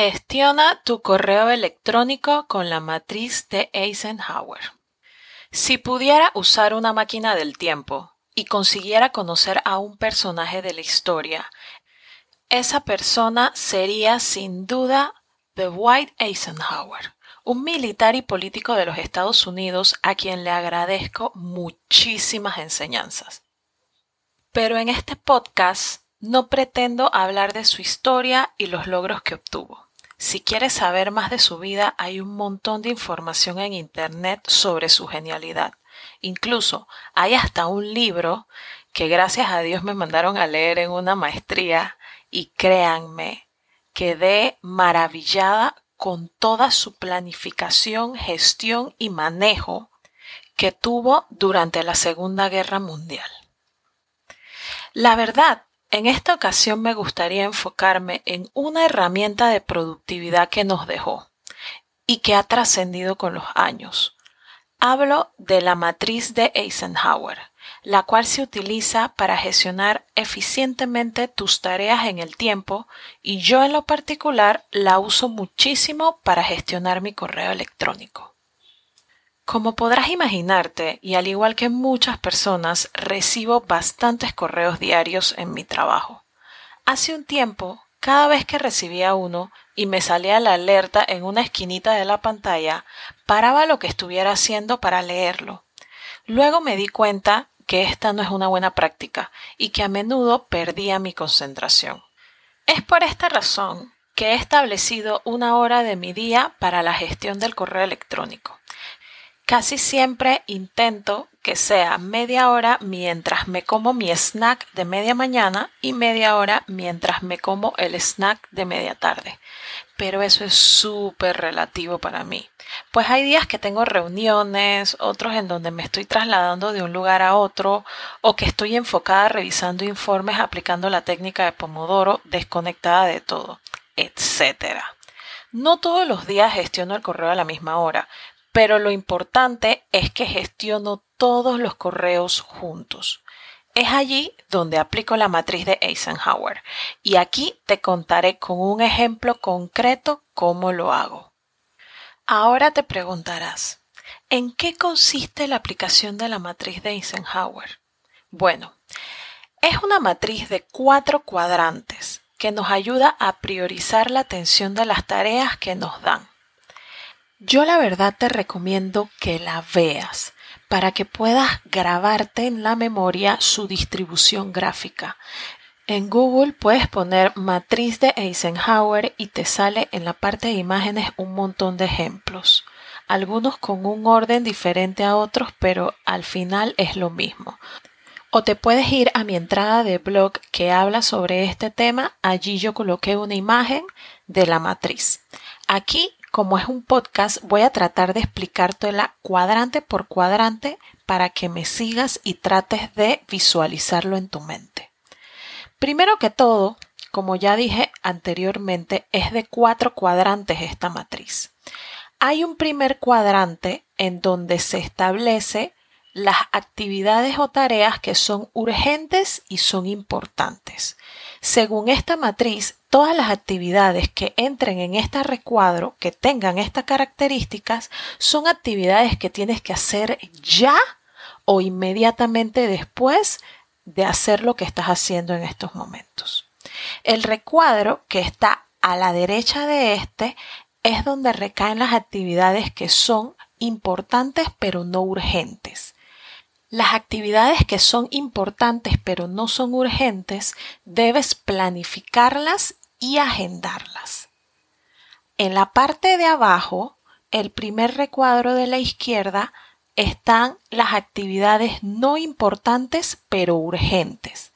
Gestiona tu correo electrónico con la matriz de Eisenhower. Si pudiera usar una máquina del tiempo y consiguiera conocer a un personaje de la historia, esa persona sería sin duda Dwight Eisenhower, un militar y político de los Estados Unidos a quien le agradezco muchísimas enseñanzas. Pero en este podcast no pretendo hablar de su historia y los logros que obtuvo. Si quieres saber más de su vida, hay un montón de información en Internet sobre su genialidad. Incluso hay hasta un libro que gracias a Dios me mandaron a leer en una maestría y créanme, quedé maravillada con toda su planificación, gestión y manejo que tuvo durante la Segunda Guerra Mundial. La verdad en esta ocasión me gustaría enfocarme en una herramienta de productividad que nos dejó y que ha trascendido con los años. Hablo de la matriz de Eisenhower, la cual se utiliza para gestionar eficientemente tus tareas en el tiempo y yo en lo particular la uso muchísimo para gestionar mi correo electrónico. Como podrás imaginarte, y al igual que muchas personas, recibo bastantes correos diarios en mi trabajo. Hace un tiempo, cada vez que recibía uno y me salía la alerta en una esquinita de la pantalla, paraba lo que estuviera haciendo para leerlo. Luego me di cuenta que esta no es una buena práctica y que a menudo perdía mi concentración. Es por esta razón que he establecido una hora de mi día para la gestión del correo electrónico. Casi siempre intento que sea media hora mientras me como mi snack de media mañana y media hora mientras me como el snack de media tarde. Pero eso es súper relativo para mí. Pues hay días que tengo reuniones, otros en donde me estoy trasladando de un lugar a otro o que estoy enfocada revisando informes aplicando la técnica de Pomodoro desconectada de todo, etc. No todos los días gestiono el correo a la misma hora, pero lo importante es que gestiono todos los correos juntos. Es allí donde aplico la matriz de Eisenhower y aquí te contaré con un ejemplo concreto cómo lo hago. Ahora te preguntarás, ¿en qué consiste la aplicación de la matriz de Eisenhower? Bueno, es una matriz de cuatro cuadrantes que nos ayuda a priorizar la atención de las tareas que nos dan. Yo la verdad te recomiendo que la veas para que puedas grabarte en la memoria su distribución gráfica. En Google puedes poner matriz de Eisenhower y te sale en la parte de imágenes un montón de ejemplos, algunos con un orden diferente a otros, pero al final es lo mismo. O te puedes ir a mi entrada de blog que habla sobre este tema, allí yo coloqué una imagen de la matriz. Aquí como es un podcast, voy a tratar de explicártela cuadrante por cuadrante para que me sigas y trates de visualizarlo en tu mente. Primero que todo, como ya dije anteriormente, es de cuatro cuadrantes esta matriz. Hay un primer cuadrante en donde se establece las actividades o tareas que son urgentes y son importantes. Según esta matriz, todas las actividades que entren en este recuadro, que tengan estas características, son actividades que tienes que hacer ya o inmediatamente después de hacer lo que estás haciendo en estos momentos. El recuadro que está a la derecha de este es donde recaen las actividades que son importantes pero no urgentes. Las actividades que son importantes pero no son urgentes debes planificarlas y agendarlas. En la parte de abajo, el primer recuadro de la izquierda, están las actividades no importantes pero urgentes.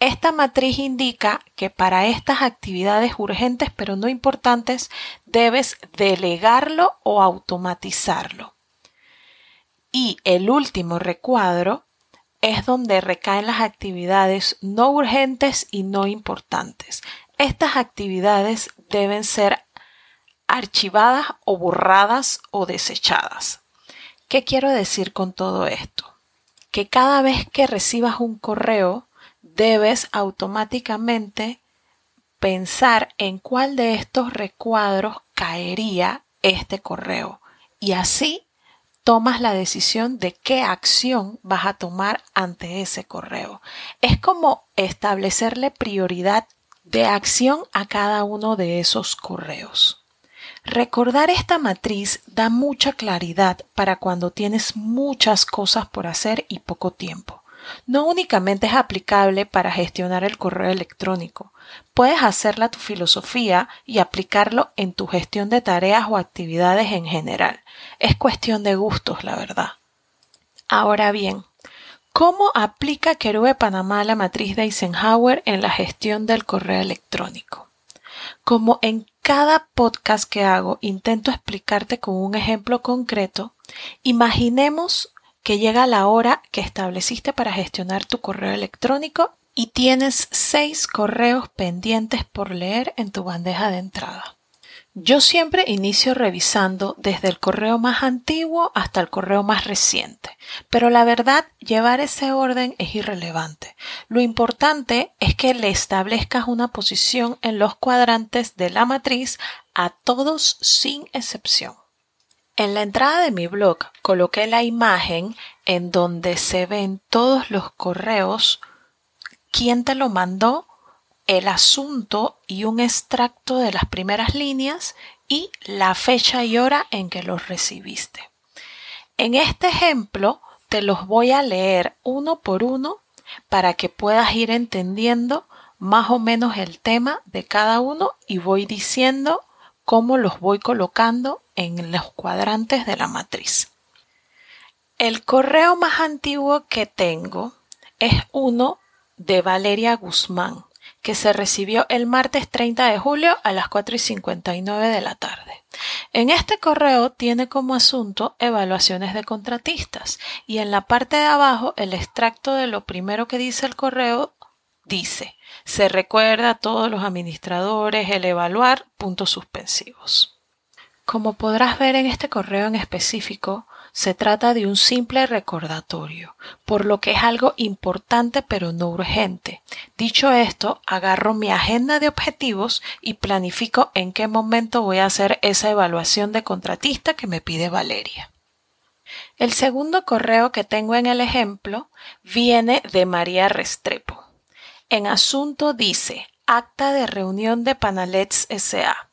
Esta matriz indica que para estas actividades urgentes pero no importantes debes delegarlo o automatizarlo. Y el último recuadro es donde recaen las actividades no urgentes y no importantes. Estas actividades deben ser archivadas o borradas o desechadas. ¿Qué quiero decir con todo esto? Que cada vez que recibas un correo debes automáticamente pensar en cuál de estos recuadros caería este correo y así tomas la decisión de qué acción vas a tomar ante ese correo. Es como establecerle prioridad de acción a cada uno de esos correos. Recordar esta matriz da mucha claridad para cuando tienes muchas cosas por hacer y poco tiempo. No únicamente es aplicable para gestionar el correo electrónico, puedes hacerla tu filosofía y aplicarlo en tu gestión de tareas o actividades en general. Es cuestión de gustos, la verdad. Ahora bien, ¿cómo aplica Querube Panamá la matriz de Eisenhower en la gestión del correo electrónico? Como en cada podcast que hago intento explicarte con un ejemplo concreto, imaginemos que llega la hora que estableciste para gestionar tu correo electrónico y tienes seis correos pendientes por leer en tu bandeja de entrada. Yo siempre inicio revisando desde el correo más antiguo hasta el correo más reciente, pero la verdad llevar ese orden es irrelevante. Lo importante es que le establezcas una posición en los cuadrantes de la matriz a todos sin excepción. En la entrada de mi blog coloqué la imagen en donde se ven todos los correos quién te lo mandó, el asunto y un extracto de las primeras líneas y la fecha y hora en que los recibiste. En este ejemplo te los voy a leer uno por uno para que puedas ir entendiendo más o menos el tema de cada uno y voy diciendo cómo los voy colocando en los cuadrantes de la matriz. El correo más antiguo que tengo es uno de Valeria Guzmán, que se recibió el martes 30 de julio a las 4 y 59 de la tarde. En este correo tiene como asunto evaluaciones de contratistas y en la parte de abajo el extracto de lo primero que dice el correo dice se recuerda a todos los administradores el evaluar puntos suspensivos. Como podrás ver en este correo en específico, se trata de un simple recordatorio, por lo que es algo importante pero no urgente. Dicho esto, agarro mi agenda de objetivos y planifico en qué momento voy a hacer esa evaluación de contratista que me pide Valeria. El segundo correo que tengo en el ejemplo viene de María Restrepo. En asunto dice Acta de reunión de Panalets S.A.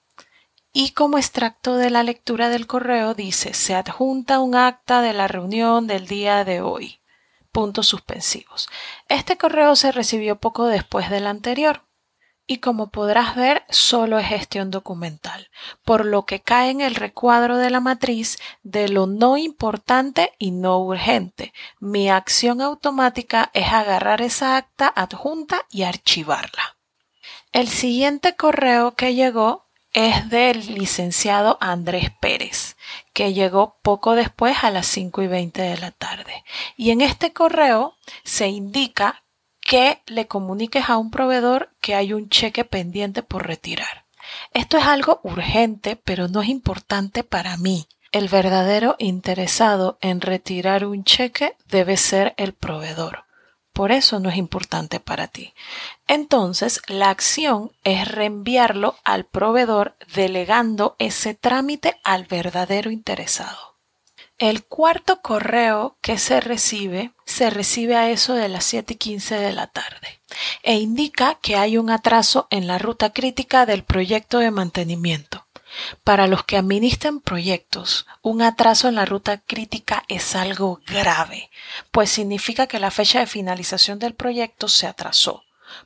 Y como extracto de la lectura del correo dice, se adjunta un acta de la reunión del día de hoy. Puntos suspensivos. Este correo se recibió poco después del anterior. Y como podrás ver, solo es gestión documental, por lo que cae en el recuadro de la matriz de lo no importante y no urgente. Mi acción automática es agarrar esa acta adjunta y archivarla. El siguiente correo que llegó es del licenciado Andrés Pérez, que llegó poco después a las 5 y 20 de la tarde. Y en este correo se indica que le comuniques a un proveedor que hay un cheque pendiente por retirar. Esto es algo urgente, pero no es importante para mí. El verdadero interesado en retirar un cheque debe ser el proveedor. Por eso no es importante para ti. Entonces, la acción es reenviarlo al proveedor delegando ese trámite al verdadero interesado. El cuarto correo que se recibe se recibe a eso de las 7 y 15 de la tarde e indica que hay un atraso en la ruta crítica del proyecto de mantenimiento. Para los que administran proyectos, un atraso en la ruta crítica es algo grave, pues significa que la fecha de finalización del proyecto se atrasó.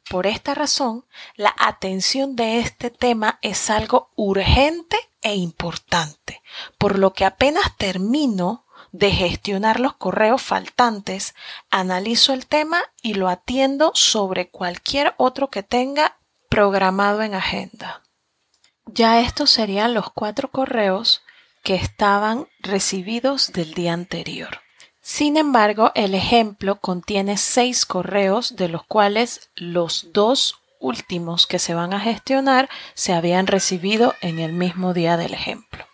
Por esta razón, la atención de este tema es algo urgente e importante, por lo que apenas termino de gestionar los correos faltantes, analizo el tema y lo atiendo sobre cualquier otro que tenga programado en agenda. Ya estos serían los cuatro correos que estaban recibidos del día anterior. Sin embargo, el ejemplo contiene seis correos, de los cuales los dos últimos que se van a gestionar se habían recibido en el mismo día del ejemplo.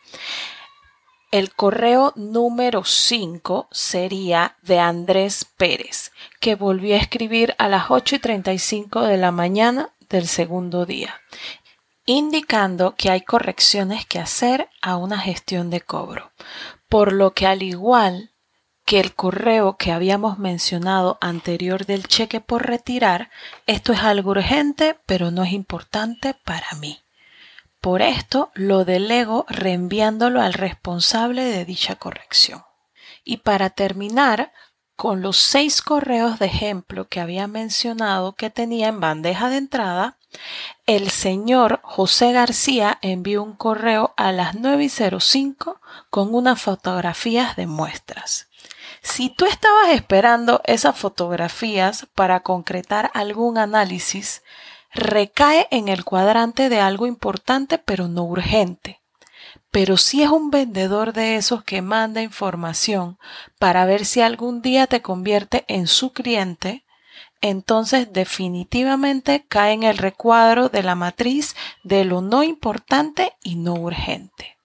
El correo número 5 sería de Andrés Pérez, que volvió a escribir a las 8 y 35 de la mañana del segundo día, indicando que hay correcciones que hacer a una gestión de cobro, por lo que al igual que el correo que habíamos mencionado anterior del cheque por retirar, esto es algo urgente, pero no es importante para mí. Por esto lo delego reenviándolo al responsable de dicha corrección. Y para terminar, con los seis correos de ejemplo que había mencionado que tenía en bandeja de entrada, el señor José García envió un correo a las 9.05 con unas fotografías de muestras. Si tú estabas esperando esas fotografías para concretar algún análisis, recae en el cuadrante de algo importante pero no urgente. Pero si es un vendedor de esos que manda información para ver si algún día te convierte en su cliente, entonces definitivamente cae en el recuadro de la matriz de lo no importante y no urgente.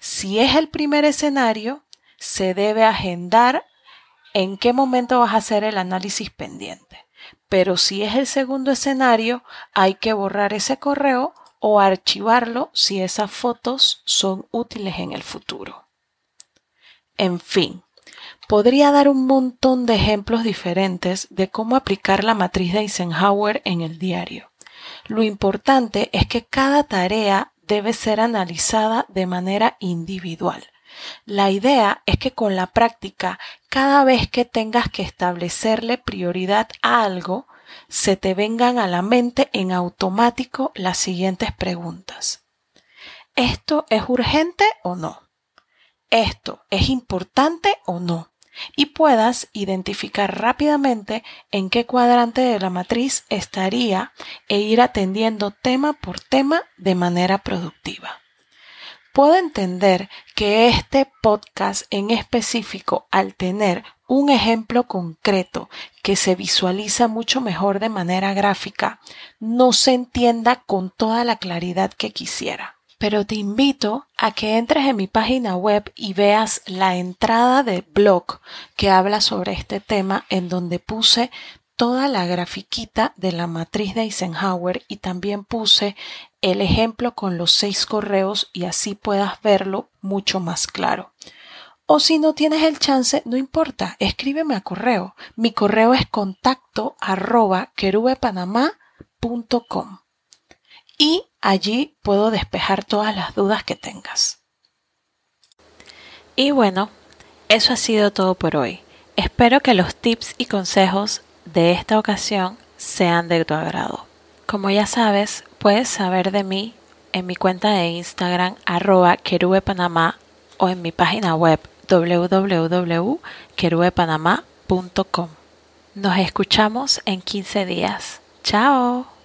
Si es el primer escenario, se debe agendar en qué momento vas a hacer el análisis pendiente. Pero si es el segundo escenario, hay que borrar ese correo o archivarlo si esas fotos son útiles en el futuro. En fin, podría dar un montón de ejemplos diferentes de cómo aplicar la matriz de Eisenhower en el diario. Lo importante es que cada tarea debe ser analizada de manera individual la idea es que con la práctica, cada vez que tengas que establecerle prioridad a algo, se te vengan a la mente en automático las siguientes preguntas. ¿Esto es urgente o no? ¿Esto es importante o no? Y puedas identificar rápidamente en qué cuadrante de la matriz estaría e ir atendiendo tema por tema de manera productiva. Puedo entender que este podcast en específico, al tener un ejemplo concreto que se visualiza mucho mejor de manera gráfica, no se entienda con toda la claridad que quisiera. Pero te invito a que entres en mi página web y veas la entrada de blog que habla sobre este tema en donde puse toda la grafiquita de la matriz de Eisenhower y también puse el ejemplo con los seis correos y así puedas verlo mucho más claro. O si no tienes el chance, no importa, escríbeme a correo. Mi correo es contacto arroba querubepanamá.com y allí puedo despejar todas las dudas que tengas. Y bueno, eso ha sido todo por hoy. Espero que los tips y consejos de esta ocasión sean de tu agrado. Como ya sabes, puedes saber de mí en mi cuenta de Instagram arroba querubepanamá o en mi página web www.querubepanamá.com. Nos escuchamos en 15 días. Chao.